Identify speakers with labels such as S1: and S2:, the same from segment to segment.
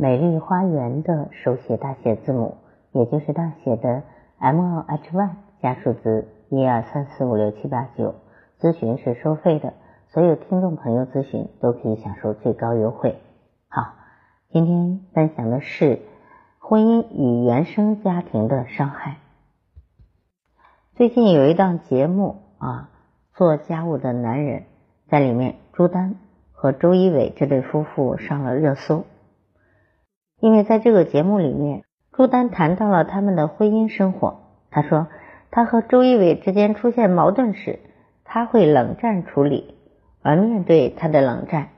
S1: 美丽花园的手写大写字母，也就是大写的 M O H Y 加数字一二三四五六七八九。咨询是收费的，所有听众朋友咨询都可以享受最高优惠。好，今天分享的是婚姻与原生家庭的伤害。最近有一档节目啊，做家务的男人，在里面朱丹和周一围这对夫妇上了热搜。因为在这个节目里面，朱丹谈到了他们的婚姻生活。他说，他和周一围之间出现矛盾时，他会冷战处理；而面对他的冷战，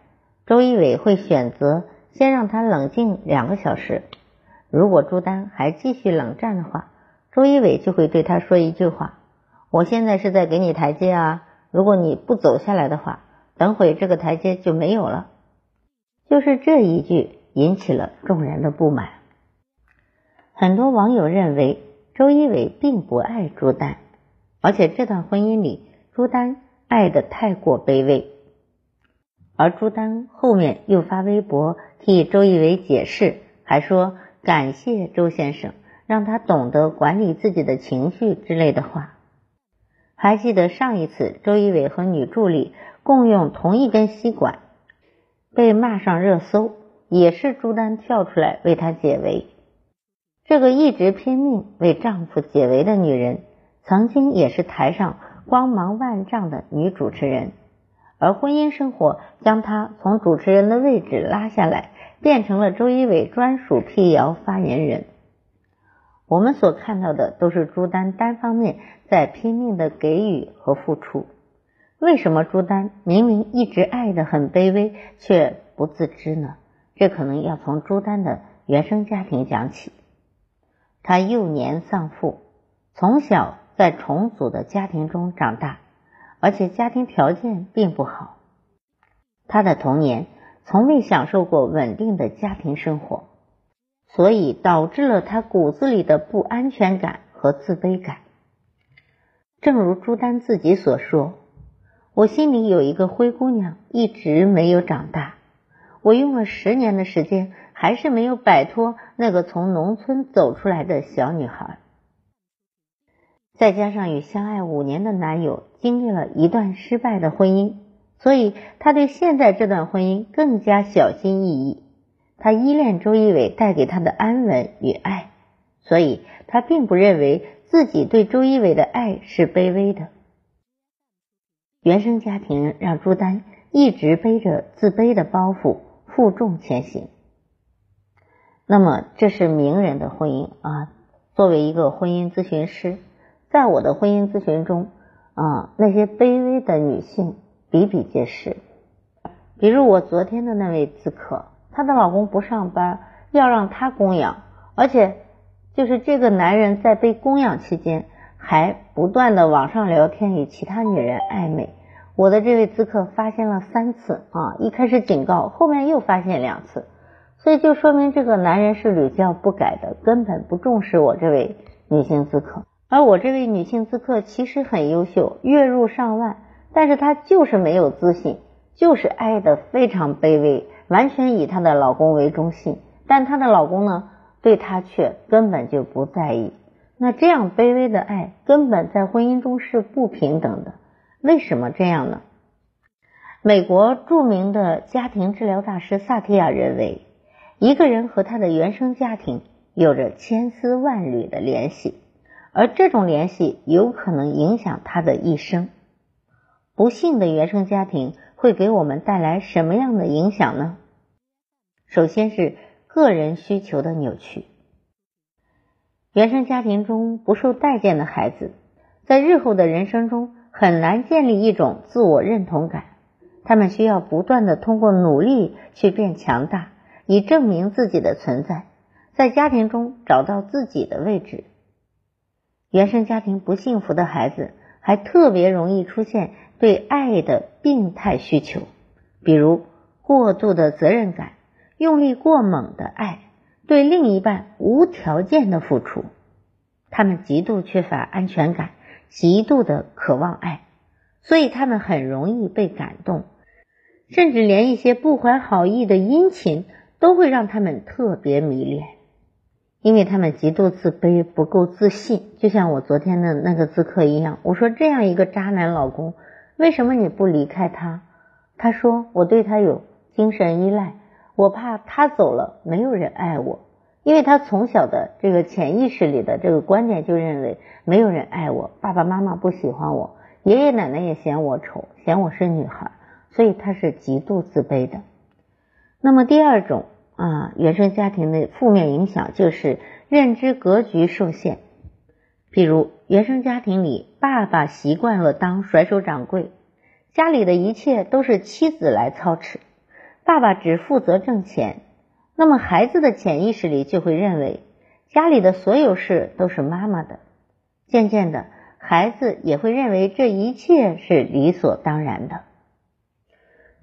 S1: 周一围会选择先让他冷静两个小时。如果朱丹还继续冷战的话，周一围就会对他说一句话：“我现在是在给你台阶啊，如果你不走下来的话，等会这个台阶就没有了。”就是这一句。引起了众人的不满。很多网友认为周一围并不爱朱丹，而且这段婚姻里朱丹爱的太过卑微。而朱丹后面又发微博替周一围解释，还说感谢周先生让他懂得管理自己的情绪之类的话。还记得上一次周一围和女助理共用同一根吸管，被骂上热搜。也是朱丹跳出来为他解围，这个一直拼命为丈夫解围的女人，曾经也是台上光芒万丈的女主持人，而婚姻生活将她从主持人的位置拉下来，变成了周一围专属辟谣发言人。我们所看到的都是朱丹单方面在拼命的给予和付出，为什么朱丹明明一直爱的很卑微，却不自知呢？这可能要从朱丹的原生家庭讲起。他幼年丧父，从小在重组的家庭中长大，而且家庭条件并不好。他的童年从未享受过稳定的家庭生活，所以导致了他骨子里的不安全感和自卑感。正如朱丹自己所说：“我心里有一个灰姑娘，一直没有长大。”我用了十年的时间，还是没有摆脱那个从农村走出来的小女孩。再加上与相爱五年的男友经历了一段失败的婚姻，所以她对现在这段婚姻更加小心翼翼。她依恋周一围带给她的安稳与爱，所以她并不认为自己对周一围的爱是卑微的。原生家庭让朱丹一直背着自卑的包袱。负重前行，那么这是名人的婚姻啊。作为一个婚姻咨询师，在我的婚姻咨询中啊，那些卑微的女性比比皆是。比如我昨天的那位咨客，她的老公不上班，要让她供养，而且就是这个男人在被供养期间，还不断的网上聊天，与其他女人暧昧。我的这位咨客发现了三次啊，一开始警告，后面又发现两次，所以就说明这个男人是屡教不改的，根本不重视我这位女性咨客。而我这位女性咨客其实很优秀，月入上万，但是她就是没有自信，就是爱的非常卑微，完全以她的老公为中心，但她的老公呢，对她却根本就不在意。那这样卑微的爱，根本在婚姻中是不平等的。为什么这样呢？美国著名的家庭治疗大师萨提亚认为，一个人和他的原生家庭有着千丝万缕的联系，而这种联系有可能影响他的一生。不幸的原生家庭会给我们带来什么样的影响呢？首先是个人需求的扭曲。原生家庭中不受待见的孩子，在日后的人生中。很难建立一种自我认同感，他们需要不断的通过努力去变强大，以证明自己的存在。在家庭中找到自己的位置。原生家庭不幸福的孩子，还特别容易出现对爱的病态需求，比如过度的责任感、用力过猛的爱、对另一半无条件的付出。他们极度缺乏安全感，极度的渴望爱，所以他们很容易被感动，甚至连一些不怀好意的殷勤都会让他们特别迷恋，因为他们极度自卑，不够自信。就像我昨天的那个咨客一样，我说这样一个渣男老公，为什么你不离开他？他说我对他有精神依赖，我怕他走了没有人爱我。因为他从小的这个潜意识里的这个观念就认为没有人爱我，爸爸妈妈不喜欢我，爷爷奶奶也嫌我丑，嫌我是女孩，所以他是极度自卑的。那么第二种啊，原生家庭的负面影响就是认知格局受限。比如原生家庭里，爸爸习惯了当甩手掌柜，家里的一切都是妻子来操持，爸爸只负责挣钱。那么孩子的潜意识里就会认为家里的所有事都是妈妈的，渐渐的，孩子也会认为这一切是理所当然的。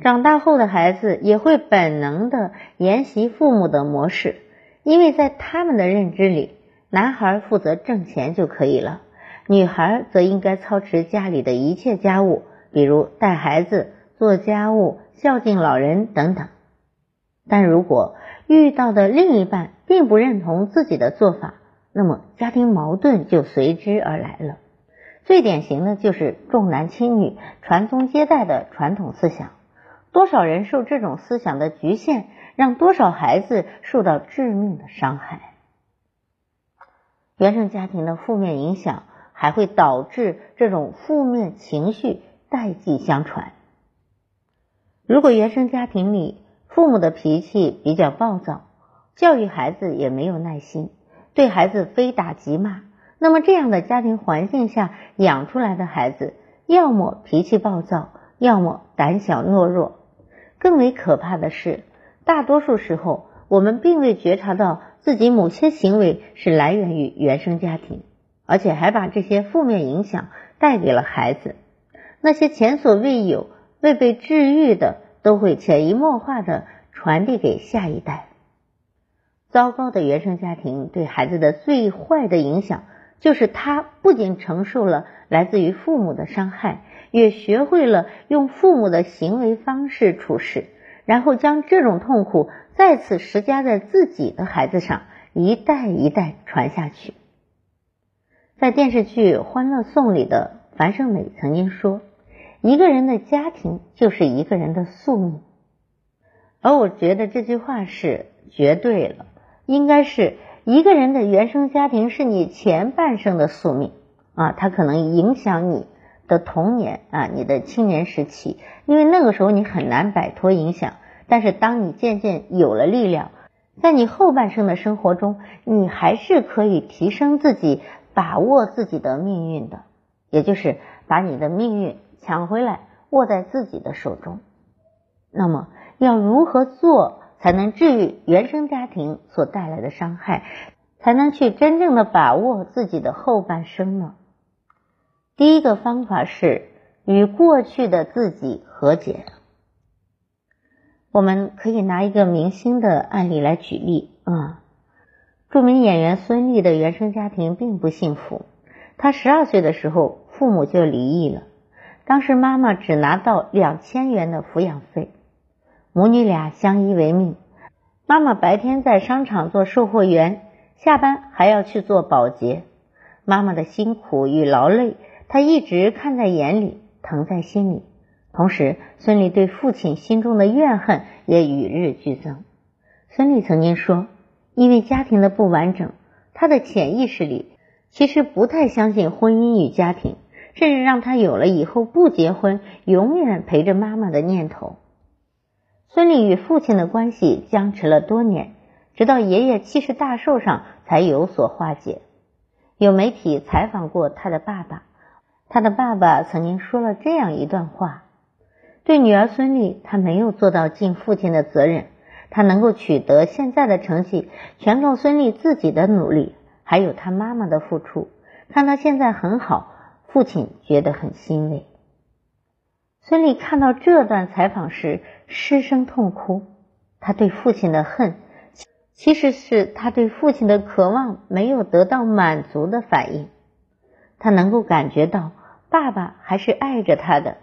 S1: 长大后的孩子也会本能的沿袭父母的模式，因为在他们的认知里，男孩负责挣钱就可以了，女孩则应该操持家里的一切家务，比如带孩子、做家务、孝敬老人等等。但如果遇到的另一半并不认同自己的做法，那么家庭矛盾就随之而来了。最典型的就是重男轻女、传宗接代的传统思想。多少人受这种思想的局限，让多少孩子受到致命的伤害。原生家庭的负面影响还会导致这种负面情绪代际相传。如果原生家庭里，父母的脾气比较暴躁，教育孩子也没有耐心，对孩子非打即骂。那么这样的家庭环境下养出来的孩子，要么脾气暴躁，要么胆小懦弱。更为可怕的是，大多数时候我们并未觉察到自己某些行为是来源于原生家庭，而且还把这些负面影响带给了孩子。那些前所未有、未被治愈的。都会潜移默化的传递给下一代。糟糕的原生家庭对孩子的最坏的影响，就是他不仅承受了来自于父母的伤害，也学会了用父母的行为方式处事，然后将这种痛苦再次施加在自己的孩子上，一代一代传下去。在电视剧《欢乐颂》里的樊胜美曾经说。一个人的家庭就是一个人的宿命，而我觉得这句话是绝对了，应该是一个人的原生家庭是你前半生的宿命。啊，它可能影响你的童年啊，你的青年时期，因为那个时候你很难摆脱影响，但是当你渐渐有了力量，在你后半生的生活中，你还是可以提升自己，把握自己的命运的，也就是把你的命运。抢回来，握在自己的手中。那么，要如何做才能治愈原生家庭所带来的伤害，才能去真正的把握自己的后半生呢？第一个方法是与过去的自己和解。我们可以拿一个明星的案例来举例啊。著名演员孙俪的原生家庭并不幸福，她十二岁的时候，父母就离异了。当时妈妈只拿到两千元的抚养费，母女俩相依为命。妈妈白天在商场做售货员，下班还要去做保洁。妈妈的辛苦与劳累，她一直看在眼里，疼在心里。同时，孙俪对父亲心中的怨恨也与日俱增。孙俪曾经说：“因为家庭的不完整，她的潜意识里其实不太相信婚姻与家庭。”甚至让他有了以后不结婚、永远陪着妈妈的念头。孙俪与父亲的关系僵持了多年，直到爷爷七十大寿上才有所化解。有媒体采访过他的爸爸，他的爸爸曾经说了这样一段话：对女儿孙俪，他没有做到尽父亲的责任，他能够取得现在的成绩，全靠孙俪自己的努力，还有他妈妈的付出。看他现在很好，父亲觉得很欣慰。孙俪看到这段采访时失声痛哭，他对父亲的恨，其实是他对父亲的渴望没有得到满足的反应。他能够感觉到爸爸还是爱着他的。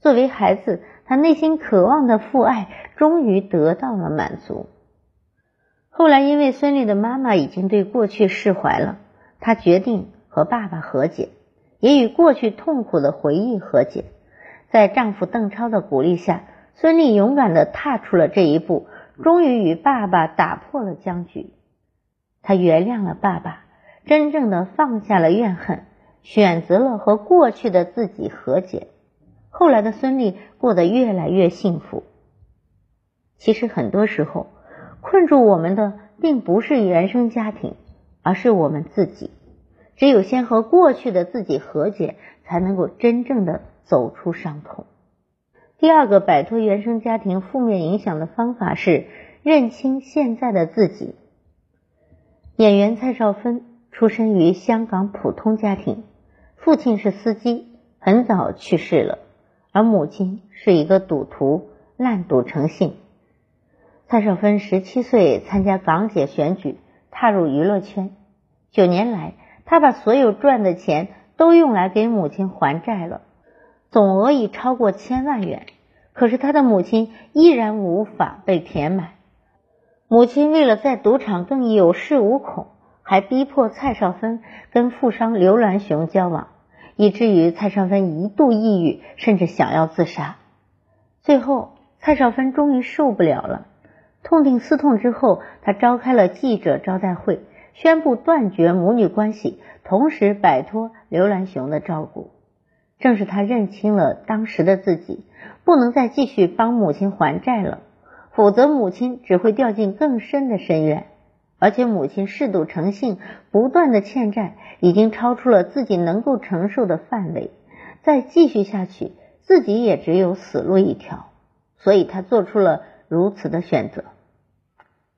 S1: 作为孩子，他内心渴望的父爱终于得到了满足。后来，因为孙俪的妈妈已经对过去释怀了，他决定和爸爸和解，也与过去痛苦的回忆和解。在丈夫邓超的鼓励下，孙俪勇敢的踏出了这一步，终于与爸爸打破了僵局。她原谅了爸爸，真正的放下了怨恨，选择了和过去的自己和解。后来的孙俪过得越来越幸福。其实很多时候，困住我们的并不是原生家庭，而是我们自己。只有先和过去的自己和解，才能够真正的走出伤痛。第二个摆脱原生家庭负面影响的方法是认清现在的自己。演员蔡少芬出生于香港普通家庭，父亲是司机，很早去世了。而母亲是一个赌徒，烂赌成性。蔡少芬十七岁参加港姐选举，踏入娱乐圈。九年来，他把所有赚的钱都用来给母亲还债了，总额已超过千万元。可是他的母亲依然无法被填满。母亲为了在赌场更有恃无恐，还逼迫蔡少芬跟富商刘銮雄交往。以至于蔡少芬一度抑郁，甚至想要自杀。最后，蔡少芬终于受不了了，痛定思痛之后，她召开了记者招待会，宣布断绝母女关系，同时摆脱刘兰雄的照顾。正是他认清了当时的自己，不能再继续帮母亲还债了，否则母亲只会掉进更深的深渊。而且母亲嗜赌成性，不断的欠债，已经超出了自己能够承受的范围。再继续下去，自己也只有死路一条。所以他做出了如此的选择。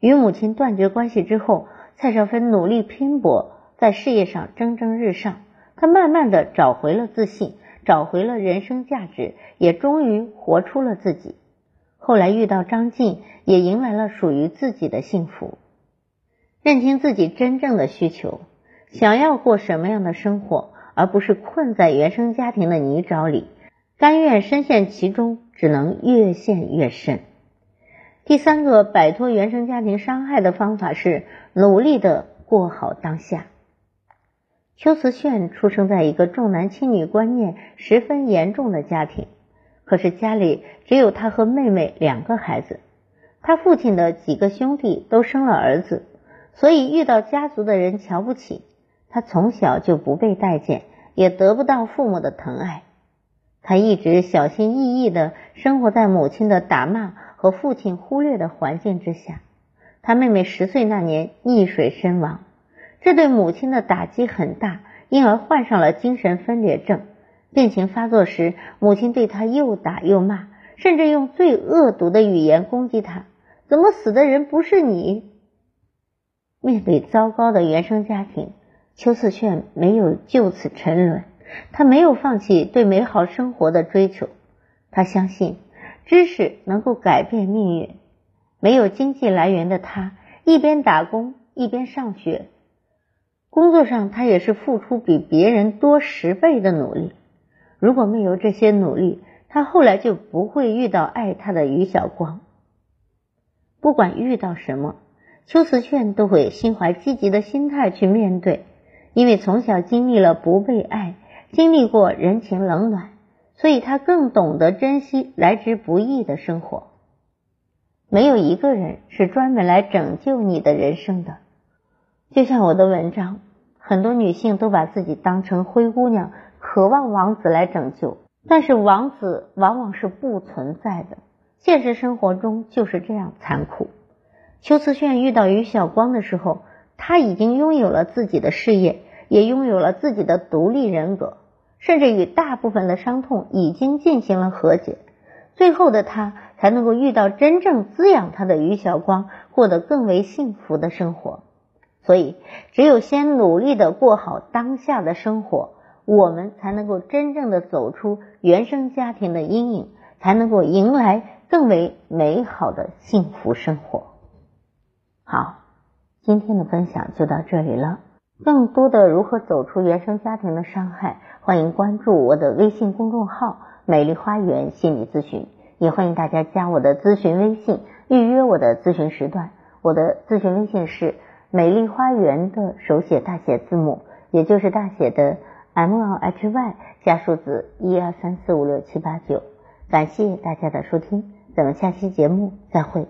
S1: 与母亲断绝关系之后，蔡少芬努力拼搏，在事业上蒸蒸日上。她慢慢的找回了自信，找回了人生价值，也终于活出了自己。后来遇到张晋，也迎来了属于自己的幸福。认清自己真正的需求，想要过什么样的生活，而不是困在原生家庭的泥沼里，甘愿深陷其中，只能越陷越深。第三个摆脱原生家庭伤害的方法是努力的过好当下。邱瓷炫出生在一个重男轻女观念十分严重的家庭，可是家里只有他和妹妹两个孩子，他父亲的几个兄弟都生了儿子。所以遇到家族的人瞧不起他，从小就不被待见，也得不到父母的疼爱。他一直小心翼翼的生活在母亲的打骂和父亲忽略的环境之下。他妹妹十岁那年溺水身亡，这对母亲的打击很大，因而患上了精神分裂症。病情发作时，母亲对他又打又骂，甚至用最恶毒的语言攻击他：“怎么死的人不是你？”面对糟糕的原生家庭，邱四炫没有就此沉沦，他没有放弃对美好生活的追求。他相信知识能够改变命运。没有经济来源的他，一边打工一边上学，工作上他也是付出比别人多十倍的努力。如果没有这些努力，他后来就不会遇到爱他的于晓光。不管遇到什么。邱瓷炫都会心怀积极的心态去面对，因为从小经历了不被爱，经历过人情冷暖，所以他更懂得珍惜来之不易的生活。没有一个人是专门来拯救你的人生的。就像我的文章，很多女性都把自己当成灰姑娘，渴望王子来拯救，但是王子往往是不存在的。现实生活中就是这样残酷。邱瓷炫遇到于晓光的时候，他已经拥有了自己的事业，也拥有了自己的独立人格，甚至与大部分的伤痛已经进行了和解。最后的他才能够遇到真正滋养他的于晓光，获得更为幸福的生活。所以，只有先努力的过好当下的生活，我们才能够真正的走出原生家庭的阴影，才能够迎来更为美好的幸福生活。好，今天的分享就到这里了。更多的如何走出原生家庭的伤害，欢迎关注我的微信公众号“美丽花园心理咨询”，也欢迎大家加我的咨询微信，预约我的咨询时段。我的咨询微信是“美丽花园”的手写大写字母，也就是大写的 M L H Y 加数字一二三四五六七八九。感谢大家的收听，咱们下期节目再会。